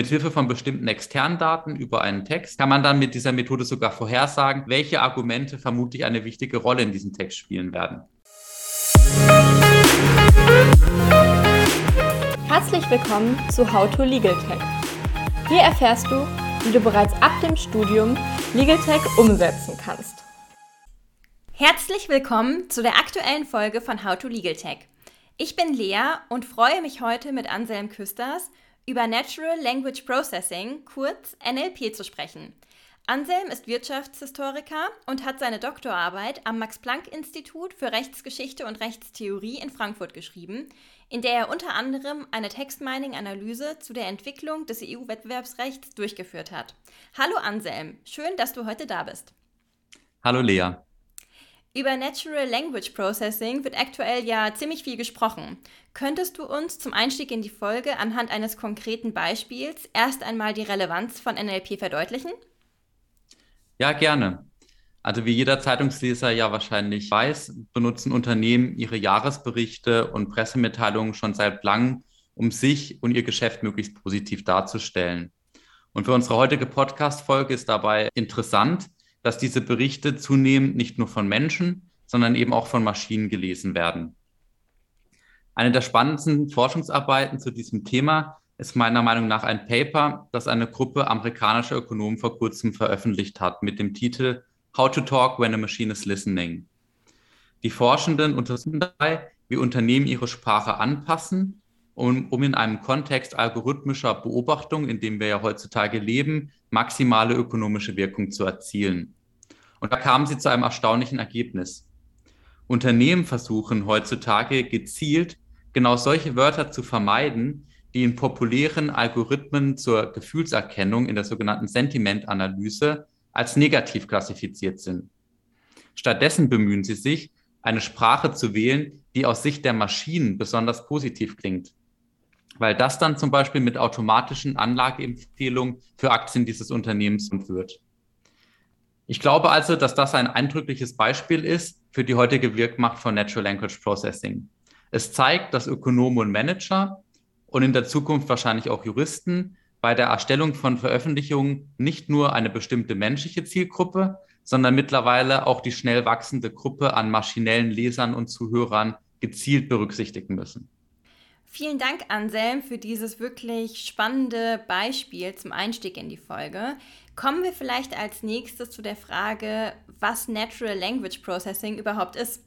Mit Hilfe von bestimmten externen Daten über einen Text kann man dann mit dieser Methode sogar vorhersagen, welche Argumente vermutlich eine wichtige Rolle in diesem Text spielen werden. Herzlich willkommen zu How to Legal Tech. Hier erfährst du, wie du bereits ab dem Studium Legal Tech umsetzen kannst. Herzlich willkommen zu der aktuellen Folge von How to Legal Tech. Ich bin Lea und freue mich heute mit Anselm Küsters über Natural Language Processing, kurz NLP, zu sprechen. Anselm ist Wirtschaftshistoriker und hat seine Doktorarbeit am Max-Planck-Institut für Rechtsgeschichte und Rechtstheorie in Frankfurt geschrieben, in der er unter anderem eine Textmining-Analyse zu der Entwicklung des EU-Wettbewerbsrechts durchgeführt hat. Hallo Anselm, schön, dass du heute da bist. Hallo Lea. Über Natural Language Processing wird aktuell ja ziemlich viel gesprochen. Könntest du uns zum Einstieg in die Folge anhand eines konkreten Beispiels erst einmal die Relevanz von NLP verdeutlichen? Ja, gerne. Also wie jeder Zeitungsleser ja wahrscheinlich weiß, benutzen Unternehmen ihre Jahresberichte und Pressemitteilungen schon seit langem, um sich und ihr Geschäft möglichst positiv darzustellen. Und für unsere heutige Podcast-Folge ist dabei interessant, dass diese Berichte zunehmend nicht nur von Menschen, sondern eben auch von Maschinen gelesen werden. Eine der spannendsten Forschungsarbeiten zu diesem Thema ist meiner Meinung nach ein Paper, das eine Gruppe amerikanischer Ökonomen vor kurzem veröffentlicht hat mit dem Titel How to Talk When a Machine is Listening. Die Forschenden untersuchen dabei, wie Unternehmen ihre Sprache anpassen, um, um in einem Kontext algorithmischer Beobachtung, in dem wir ja heutzutage leben, maximale ökonomische Wirkung zu erzielen. Und da kamen sie zu einem erstaunlichen Ergebnis. Unternehmen versuchen heutzutage gezielt genau solche Wörter zu vermeiden, die in populären Algorithmen zur Gefühlserkennung in der sogenannten Sentimentanalyse als negativ klassifiziert sind. Stattdessen bemühen sie sich, eine Sprache zu wählen, die aus Sicht der Maschinen besonders positiv klingt weil das dann zum Beispiel mit automatischen Anlageempfehlungen für Aktien dieses Unternehmens wird. Ich glaube also, dass das ein eindrückliches Beispiel ist für die heutige Wirkmacht von Natural Language Processing. Es zeigt, dass Ökonomen und Manager und in der Zukunft wahrscheinlich auch Juristen bei der Erstellung von Veröffentlichungen nicht nur eine bestimmte menschliche Zielgruppe, sondern mittlerweile auch die schnell wachsende Gruppe an maschinellen Lesern und Zuhörern gezielt berücksichtigen müssen. Vielen Dank, Anselm, für dieses wirklich spannende Beispiel zum Einstieg in die Folge. Kommen wir vielleicht als nächstes zu der Frage, was Natural Language Processing überhaupt ist.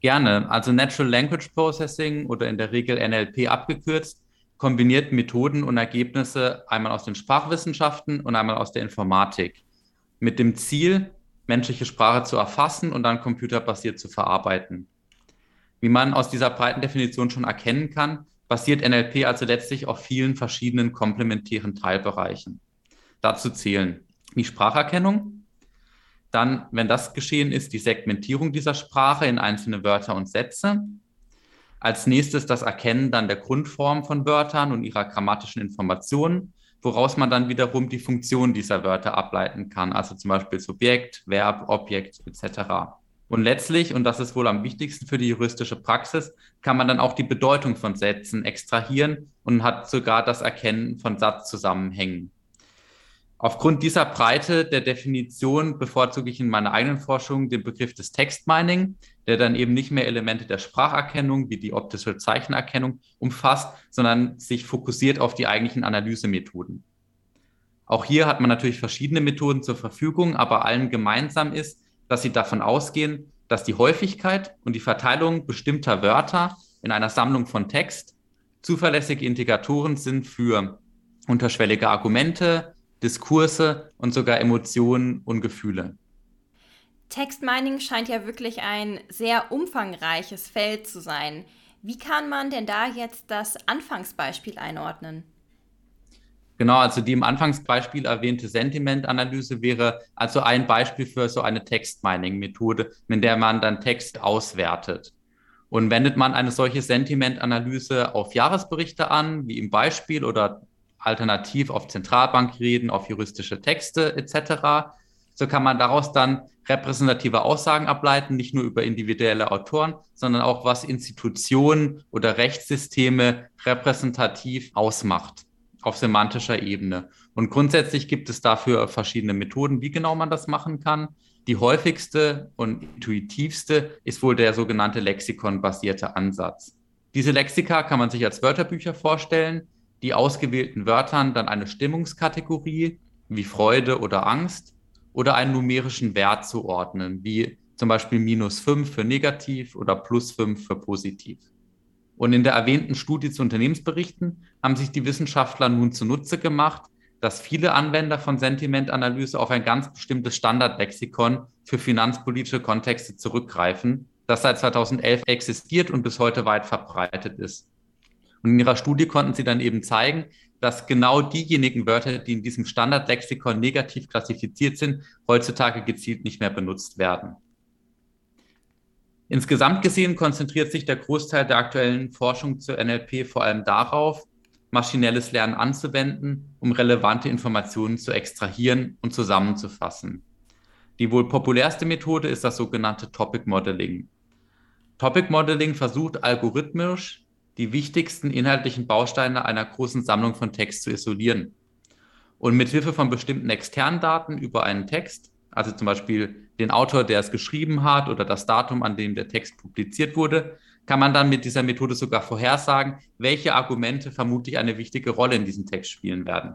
Gerne. Also Natural Language Processing oder in der Regel NLP abgekürzt, kombiniert Methoden und Ergebnisse einmal aus den Sprachwissenschaften und einmal aus der Informatik mit dem Ziel, menschliche Sprache zu erfassen und dann computerbasiert zu verarbeiten. Wie man aus dieser breiten Definition schon erkennen kann, basiert NLP also letztlich auf vielen verschiedenen komplementären Teilbereichen. Dazu zählen die Spracherkennung, dann, wenn das geschehen ist, die Segmentierung dieser Sprache in einzelne Wörter und Sätze. Als nächstes das Erkennen dann der Grundform von Wörtern und ihrer grammatischen Informationen, woraus man dann wiederum die Funktion dieser Wörter ableiten kann, also zum Beispiel Subjekt, Verb, Objekt etc. Und letztlich, und das ist wohl am wichtigsten für die juristische Praxis, kann man dann auch die Bedeutung von Sätzen extrahieren und hat sogar das Erkennen von Satzzusammenhängen. Aufgrund dieser Breite der Definition bevorzuge ich in meiner eigenen Forschung den Begriff des Textmining, der dann eben nicht mehr Elemente der Spracherkennung wie die optische Zeichenerkennung umfasst, sondern sich fokussiert auf die eigentlichen Analysemethoden. Auch hier hat man natürlich verschiedene Methoden zur Verfügung, aber allen gemeinsam ist, dass sie davon ausgehen, dass die Häufigkeit und die Verteilung bestimmter Wörter in einer Sammlung von Text zuverlässige Indikatoren sind für unterschwellige Argumente, Diskurse und sogar Emotionen und Gefühle. Textmining scheint ja wirklich ein sehr umfangreiches Feld zu sein. Wie kann man denn da jetzt das Anfangsbeispiel einordnen? Genau, also die im Anfangsbeispiel erwähnte Sentimentanalyse wäre also ein Beispiel für so eine Textmining-Methode, mit der man dann Text auswertet. Und wendet man eine solche Sentimentanalyse auf Jahresberichte an, wie im Beispiel, oder alternativ auf Zentralbankreden, auf juristische Texte etc., so kann man daraus dann repräsentative Aussagen ableiten, nicht nur über individuelle Autoren, sondern auch was Institutionen oder Rechtssysteme repräsentativ ausmacht. Auf semantischer Ebene. Und grundsätzlich gibt es dafür verschiedene Methoden, wie genau man das machen kann. Die häufigste und intuitivste ist wohl der sogenannte Lexikon-basierte Ansatz. Diese Lexika kann man sich als Wörterbücher vorstellen, die ausgewählten Wörtern dann eine Stimmungskategorie wie Freude oder Angst oder einen numerischen Wert zuordnen, wie zum Beispiel minus 5 für negativ oder plus 5 für positiv. Und in der erwähnten Studie zu Unternehmensberichten haben sich die Wissenschaftler nun zunutze gemacht, dass viele Anwender von Sentimentanalyse auf ein ganz bestimmtes Standardlexikon für finanzpolitische Kontexte zurückgreifen, das seit 2011 existiert und bis heute weit verbreitet ist. Und in ihrer Studie konnten sie dann eben zeigen, dass genau diejenigen Wörter, die in diesem Standardlexikon negativ klassifiziert sind, heutzutage gezielt nicht mehr benutzt werden. Insgesamt gesehen konzentriert sich der Großteil der aktuellen Forschung zur NLP vor allem darauf, maschinelles Lernen anzuwenden, um relevante Informationen zu extrahieren und zusammenzufassen. Die wohl populärste Methode ist das sogenannte Topic Modeling. Topic Modeling versucht algorithmisch die wichtigsten inhaltlichen Bausteine einer großen Sammlung von Text zu isolieren. Und mit Hilfe von bestimmten externen Daten über einen Text, also zum Beispiel den Autor, der es geschrieben hat oder das Datum, an dem der Text publiziert wurde, kann man dann mit dieser Methode sogar vorhersagen, welche Argumente vermutlich eine wichtige Rolle in diesem Text spielen werden.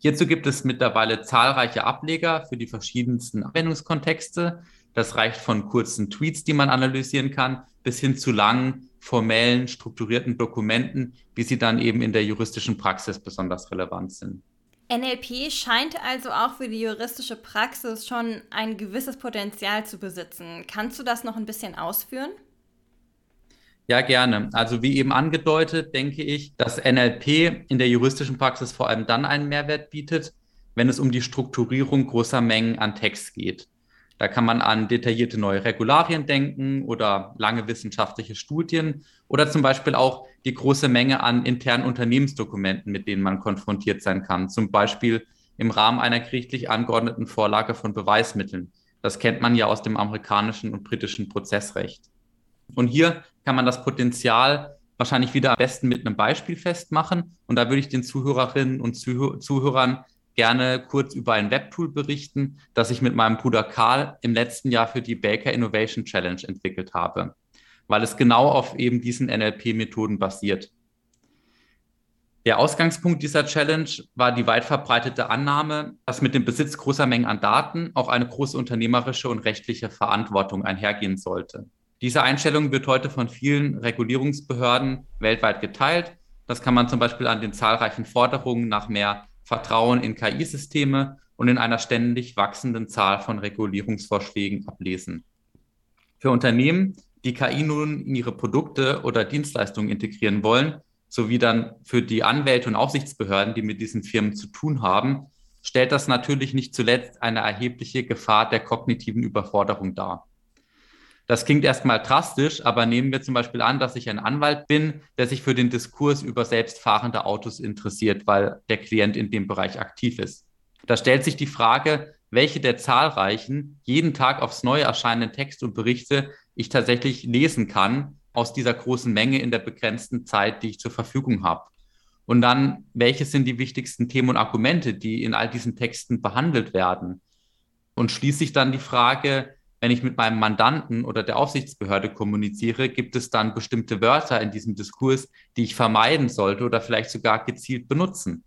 Hierzu gibt es mittlerweile zahlreiche Ableger für die verschiedensten Anwendungskontexte. Das reicht von kurzen Tweets, die man analysieren kann, bis hin zu langen, formellen, strukturierten Dokumenten, wie sie dann eben in der juristischen Praxis besonders relevant sind. NLP scheint also auch für die juristische Praxis schon ein gewisses Potenzial zu besitzen. Kannst du das noch ein bisschen ausführen? Ja, gerne. Also wie eben angedeutet, denke ich, dass NLP in der juristischen Praxis vor allem dann einen Mehrwert bietet, wenn es um die Strukturierung großer Mengen an Text geht. Da kann man an detaillierte neue Regularien denken oder lange wissenschaftliche Studien oder zum Beispiel auch die große Menge an internen Unternehmensdokumenten, mit denen man konfrontiert sein kann. Zum Beispiel im Rahmen einer gerichtlich angeordneten Vorlage von Beweismitteln. Das kennt man ja aus dem amerikanischen und britischen Prozessrecht. Und hier kann man das Potenzial wahrscheinlich wieder am besten mit einem Beispiel festmachen. Und da würde ich den Zuhörerinnen und Zuhörern gerne kurz über ein Webtool berichten, das ich mit meinem Bruder Karl im letzten Jahr für die Baker Innovation Challenge entwickelt habe, weil es genau auf eben diesen NLP-Methoden basiert. Der Ausgangspunkt dieser Challenge war die weit verbreitete Annahme, dass mit dem Besitz großer Mengen an Daten auch eine große unternehmerische und rechtliche Verantwortung einhergehen sollte. Diese Einstellung wird heute von vielen Regulierungsbehörden weltweit geteilt. Das kann man zum Beispiel an den zahlreichen Forderungen nach mehr Vertrauen in KI-Systeme und in einer ständig wachsenden Zahl von Regulierungsvorschlägen ablesen. Für Unternehmen, die KI nun in ihre Produkte oder Dienstleistungen integrieren wollen, sowie dann für die Anwälte und Aufsichtsbehörden, die mit diesen Firmen zu tun haben, stellt das natürlich nicht zuletzt eine erhebliche Gefahr der kognitiven Überforderung dar. Das klingt erstmal drastisch, aber nehmen wir zum Beispiel an, dass ich ein Anwalt bin, der sich für den Diskurs über selbstfahrende Autos interessiert, weil der Klient in dem Bereich aktiv ist. Da stellt sich die Frage, welche der zahlreichen, jeden Tag aufs Neue erscheinenden Texte und Berichte ich tatsächlich lesen kann aus dieser großen Menge in der begrenzten Zeit, die ich zur Verfügung habe. Und dann, welche sind die wichtigsten Themen und Argumente, die in all diesen Texten behandelt werden? Und schließlich dann die Frage, wenn ich mit meinem Mandanten oder der Aufsichtsbehörde kommuniziere, gibt es dann bestimmte Wörter in diesem Diskurs, die ich vermeiden sollte oder vielleicht sogar gezielt benutzen?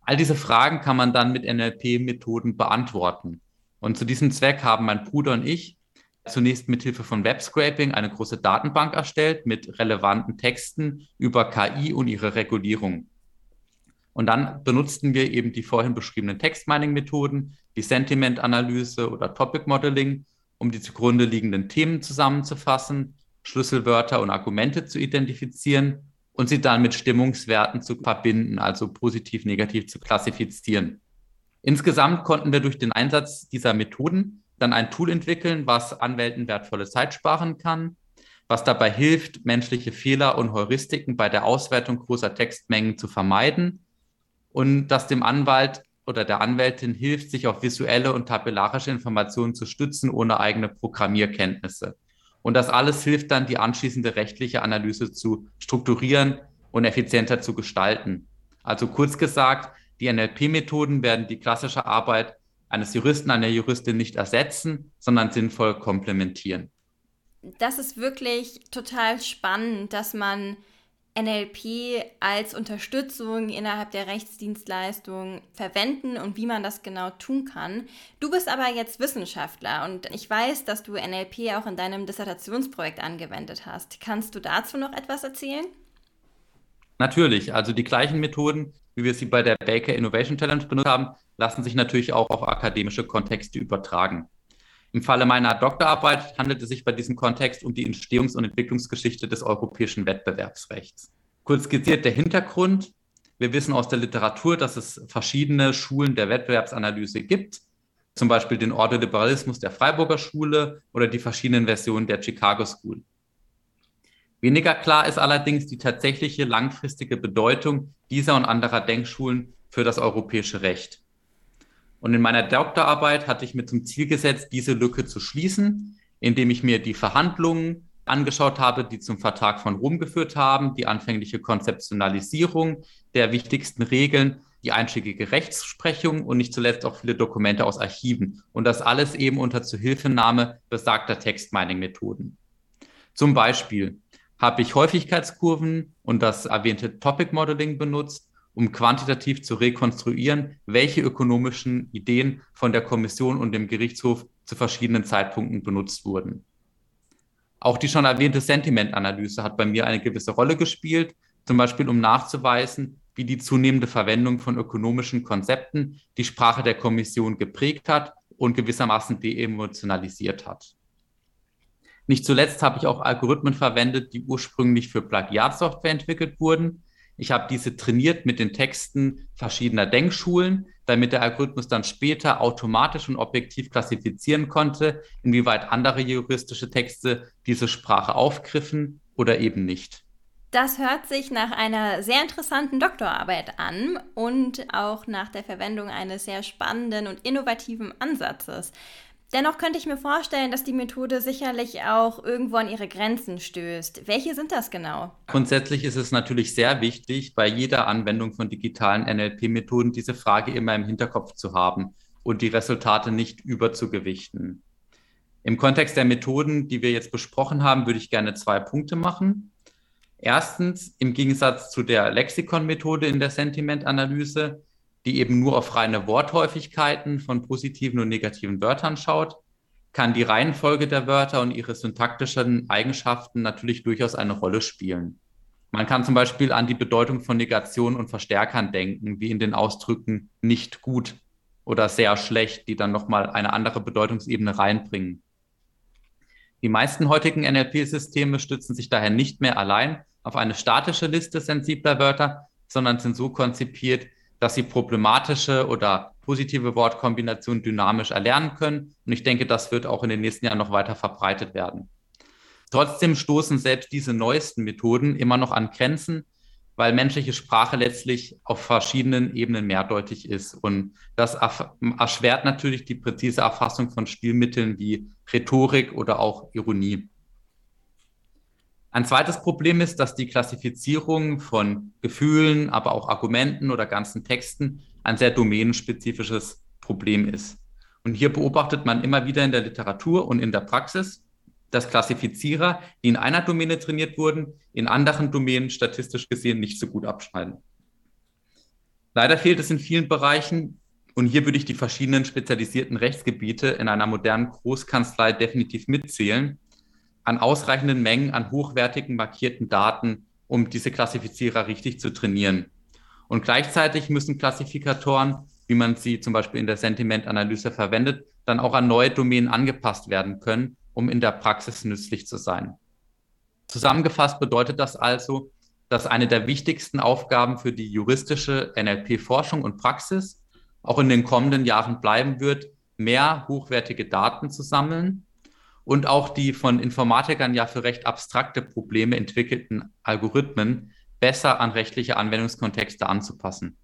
All diese Fragen kann man dann mit NLP-Methoden beantworten. Und zu diesem Zweck haben mein Bruder und ich zunächst mit Hilfe von Webscraping eine große Datenbank erstellt mit relevanten Texten über KI und ihre Regulierung. Und dann benutzten wir eben die vorhin beschriebenen Textmining-Methoden, die Sentiment-Analyse oder Topic Modeling, um die zugrunde liegenden Themen zusammenzufassen, Schlüsselwörter und Argumente zu identifizieren und sie dann mit Stimmungswerten zu verbinden, also positiv, negativ zu klassifizieren. Insgesamt konnten wir durch den Einsatz dieser Methoden dann ein Tool entwickeln, was Anwälten wertvolle Zeit sparen kann, was dabei hilft, menschliche Fehler und Heuristiken bei der Auswertung großer Textmengen zu vermeiden und das dem Anwalt oder der Anwältin hilft, sich auf visuelle und tabellarische Informationen zu stützen, ohne eigene Programmierkenntnisse. Und das alles hilft dann, die anschließende rechtliche Analyse zu strukturieren und effizienter zu gestalten. Also kurz gesagt, die NLP-Methoden werden die klassische Arbeit eines Juristen, einer Juristin nicht ersetzen, sondern sinnvoll komplementieren. Das ist wirklich total spannend, dass man NLP als Unterstützung innerhalb der Rechtsdienstleistung verwenden und wie man das genau tun kann. Du bist aber jetzt Wissenschaftler und ich weiß, dass du NLP auch in deinem Dissertationsprojekt angewendet hast. Kannst du dazu noch etwas erzählen? Natürlich, also die gleichen Methoden, wie wir sie bei der Baker Innovation Challenge benutzt haben, lassen sich natürlich auch auf akademische Kontexte übertragen. Im Falle meiner Doktorarbeit handelt es sich bei diesem Kontext um die Entstehungs- und Entwicklungsgeschichte des europäischen Wettbewerbsrechts. Kurz skizziert der Hintergrund. Wir wissen aus der Literatur, dass es verschiedene Schulen der Wettbewerbsanalyse gibt, zum Beispiel den Ordoliberalismus der Freiburger Schule oder die verschiedenen Versionen der Chicago School. Weniger klar ist allerdings die tatsächliche langfristige Bedeutung dieser und anderer Denkschulen für das europäische Recht. Und in meiner Doktorarbeit hatte ich mir zum Ziel gesetzt, diese Lücke zu schließen, indem ich mir die Verhandlungen angeschaut habe, die zum Vertrag von Rom geführt haben, die anfängliche Konzeptionalisierung der wichtigsten Regeln, die einschlägige Rechtsprechung und nicht zuletzt auch viele Dokumente aus Archiven. Und das alles eben unter Zuhilfenahme besagter Textmining-Methoden. Zum Beispiel habe ich Häufigkeitskurven und das erwähnte Topic Modeling benutzt, um quantitativ zu rekonstruieren, welche ökonomischen Ideen von der Kommission und dem Gerichtshof zu verschiedenen Zeitpunkten benutzt wurden. Auch die schon erwähnte Sentimentanalyse hat bei mir eine gewisse Rolle gespielt, zum Beispiel um nachzuweisen, wie die zunehmende Verwendung von ökonomischen Konzepten die Sprache der Kommission geprägt hat und gewissermaßen deemotionalisiert hat. Nicht zuletzt habe ich auch Algorithmen verwendet, die ursprünglich für Plagiatsoftware entwickelt wurden, ich habe diese trainiert mit den Texten verschiedener Denkschulen, damit der Algorithmus dann später automatisch und objektiv klassifizieren konnte, inwieweit andere juristische Texte diese Sprache aufgriffen oder eben nicht. Das hört sich nach einer sehr interessanten Doktorarbeit an und auch nach der Verwendung eines sehr spannenden und innovativen Ansatzes. Dennoch könnte ich mir vorstellen, dass die Methode sicherlich auch irgendwo an ihre Grenzen stößt. Welche sind das genau? Grundsätzlich ist es natürlich sehr wichtig, bei jeder Anwendung von digitalen NLP-Methoden diese Frage immer im Hinterkopf zu haben und die Resultate nicht überzugewichten. Im Kontext der Methoden, die wir jetzt besprochen haben, würde ich gerne zwei Punkte machen. Erstens, im Gegensatz zu der Lexikon-Methode in der Sentimentanalyse die eben nur auf reine Worthäufigkeiten von positiven und negativen Wörtern schaut, kann die Reihenfolge der Wörter und ihre syntaktischen Eigenschaften natürlich durchaus eine Rolle spielen. Man kann zum Beispiel an die Bedeutung von Negation und Verstärkern denken, wie in den Ausdrücken nicht gut oder sehr schlecht, die dann nochmal eine andere Bedeutungsebene reinbringen. Die meisten heutigen NLP-Systeme stützen sich daher nicht mehr allein auf eine statische Liste sensibler Wörter, sondern sind so konzipiert, dass sie problematische oder positive Wortkombinationen dynamisch erlernen können. Und ich denke, das wird auch in den nächsten Jahren noch weiter verbreitet werden. Trotzdem stoßen selbst diese neuesten Methoden immer noch an Grenzen, weil menschliche Sprache letztlich auf verschiedenen Ebenen mehrdeutig ist. Und das erschwert natürlich die präzise Erfassung von Stilmitteln wie Rhetorik oder auch Ironie. Ein zweites Problem ist, dass die Klassifizierung von Gefühlen, aber auch Argumenten oder ganzen Texten ein sehr domänenspezifisches Problem ist. Und hier beobachtet man immer wieder in der Literatur und in der Praxis, dass Klassifizierer, die in einer Domäne trainiert wurden, in anderen Domänen statistisch gesehen nicht so gut abschneiden. Leider fehlt es in vielen Bereichen, und hier würde ich die verschiedenen spezialisierten Rechtsgebiete in einer modernen Großkanzlei definitiv mitzählen, an ausreichenden Mengen an hochwertigen markierten Daten, um diese Klassifizierer richtig zu trainieren. Und gleichzeitig müssen Klassifikatoren, wie man sie zum Beispiel in der Sentimentanalyse verwendet, dann auch an neue Domänen angepasst werden können, um in der Praxis nützlich zu sein. Zusammengefasst bedeutet das also, dass eine der wichtigsten Aufgaben für die juristische NLP-Forschung und Praxis auch in den kommenden Jahren bleiben wird, mehr hochwertige Daten zu sammeln und auch die von Informatikern ja für recht abstrakte Probleme entwickelten Algorithmen besser an rechtliche Anwendungskontexte anzupassen.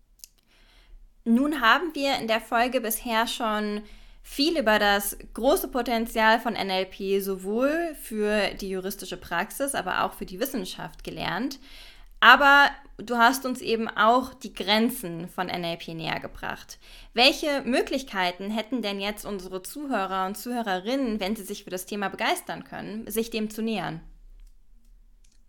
Nun haben wir in der Folge bisher schon viel über das große Potenzial von NLP sowohl für die juristische Praxis, aber auch für die Wissenschaft gelernt. Aber du hast uns eben auch die Grenzen von NLP näher gebracht. Welche Möglichkeiten hätten denn jetzt unsere Zuhörer und Zuhörerinnen, wenn sie sich für das Thema begeistern können, sich dem zu nähern?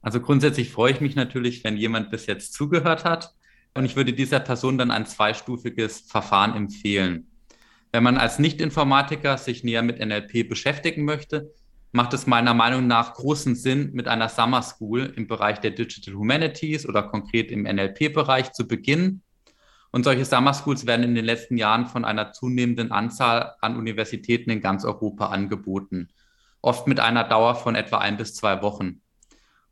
Also grundsätzlich freue ich mich natürlich, wenn jemand bis jetzt zugehört hat. Und ich würde dieser Person dann ein zweistufiges Verfahren empfehlen. Wenn man als Nicht-Informatiker sich näher mit NLP beschäftigen möchte, macht es meiner Meinung nach großen Sinn, mit einer Summer School im Bereich der Digital Humanities oder konkret im NLP-Bereich zu beginnen. Und solche Summer Schools werden in den letzten Jahren von einer zunehmenden Anzahl an Universitäten in ganz Europa angeboten, oft mit einer Dauer von etwa ein bis zwei Wochen.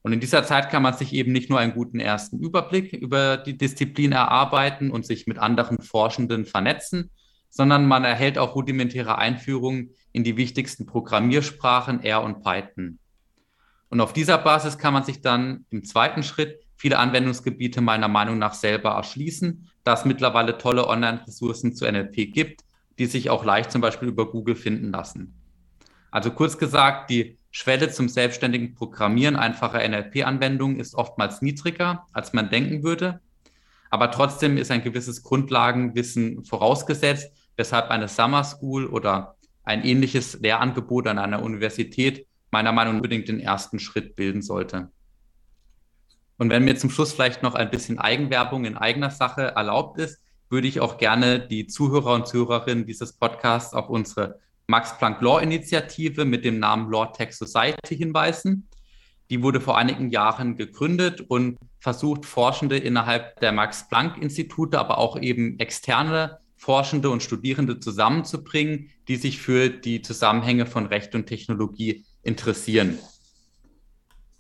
Und in dieser Zeit kann man sich eben nicht nur einen guten ersten Überblick über die Disziplin erarbeiten und sich mit anderen Forschenden vernetzen, sondern man erhält auch rudimentäre Einführungen in die wichtigsten Programmiersprachen R und Python. Und auf dieser Basis kann man sich dann im zweiten Schritt viele Anwendungsgebiete meiner Meinung nach selber erschließen, da es mittlerweile tolle Online-Ressourcen zu NLP gibt, die sich auch leicht zum Beispiel über Google finden lassen. Also kurz gesagt, die Schwelle zum selbstständigen Programmieren einfacher NLP-Anwendungen ist oftmals niedriger, als man denken würde. Aber trotzdem ist ein gewisses Grundlagenwissen vorausgesetzt, weshalb eine Summer School oder ein ähnliches Lehrangebot an einer Universität meiner Meinung nach unbedingt den ersten Schritt bilden sollte. Und wenn mir zum Schluss vielleicht noch ein bisschen Eigenwerbung in eigener Sache erlaubt ist, würde ich auch gerne die Zuhörer und Zuhörerinnen dieses Podcasts auf unsere Max Planck Law Initiative mit dem Namen Law Tech Society hinweisen. Die wurde vor einigen Jahren gegründet und versucht, Forschende innerhalb der Max Planck Institute, aber auch eben externe Forschende und Studierende zusammenzubringen, die sich für die Zusammenhänge von Recht und Technologie interessieren.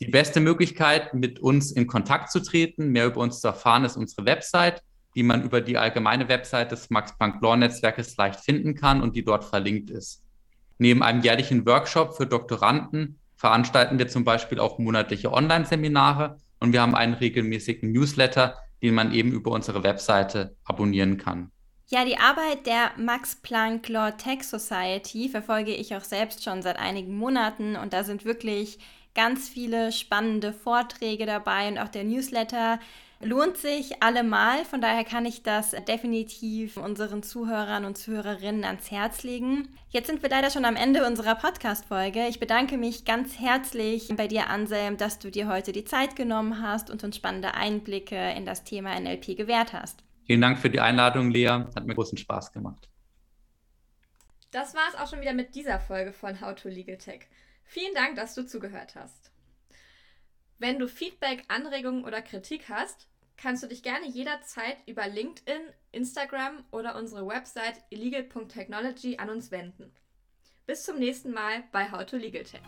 Die beste Möglichkeit, mit uns in Kontakt zu treten, mehr über uns zu erfahren, ist unsere Website, die man über die allgemeine Website des Max Planck Law Netzwerkes leicht finden kann und die dort verlinkt ist. Neben einem jährlichen Workshop für Doktoranden veranstalten wir zum Beispiel auch monatliche Online-Seminare und wir haben einen regelmäßigen Newsletter, den man eben über unsere Webseite abonnieren kann. Ja, die Arbeit der Max Planck Law Tech Society verfolge ich auch selbst schon seit einigen Monaten und da sind wirklich ganz viele spannende Vorträge dabei und auch der Newsletter lohnt sich allemal. Von daher kann ich das definitiv unseren Zuhörern und Zuhörerinnen ans Herz legen. Jetzt sind wir leider schon am Ende unserer Podcast-Folge. Ich bedanke mich ganz herzlich bei dir, Anselm, dass du dir heute die Zeit genommen hast und uns spannende Einblicke in das Thema NLP gewährt hast. Vielen Dank für die Einladung, Lea. Hat mir großen Spaß gemacht. Das war es auch schon wieder mit dieser Folge von How to Legal Tech. Vielen Dank, dass du zugehört hast. Wenn du Feedback, Anregungen oder Kritik hast, kannst du dich gerne jederzeit über LinkedIn, Instagram oder unsere Website illegal.technology an uns wenden. Bis zum nächsten Mal bei How to Legal Tech.